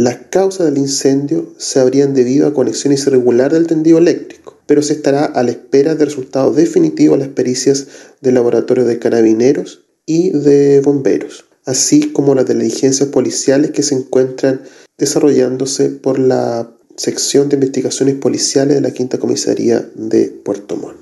Las causas del incendio se habrían debido a conexiones irregulares del tendido eléctrico, pero se estará a la espera de resultados definitivos de las pericias del laboratorio de carabineros y de bomberos, así como las diligencias policiales que se encuentran desarrollándose por la sección de investigaciones policiales de la Quinta Comisaría de Puerto Montt.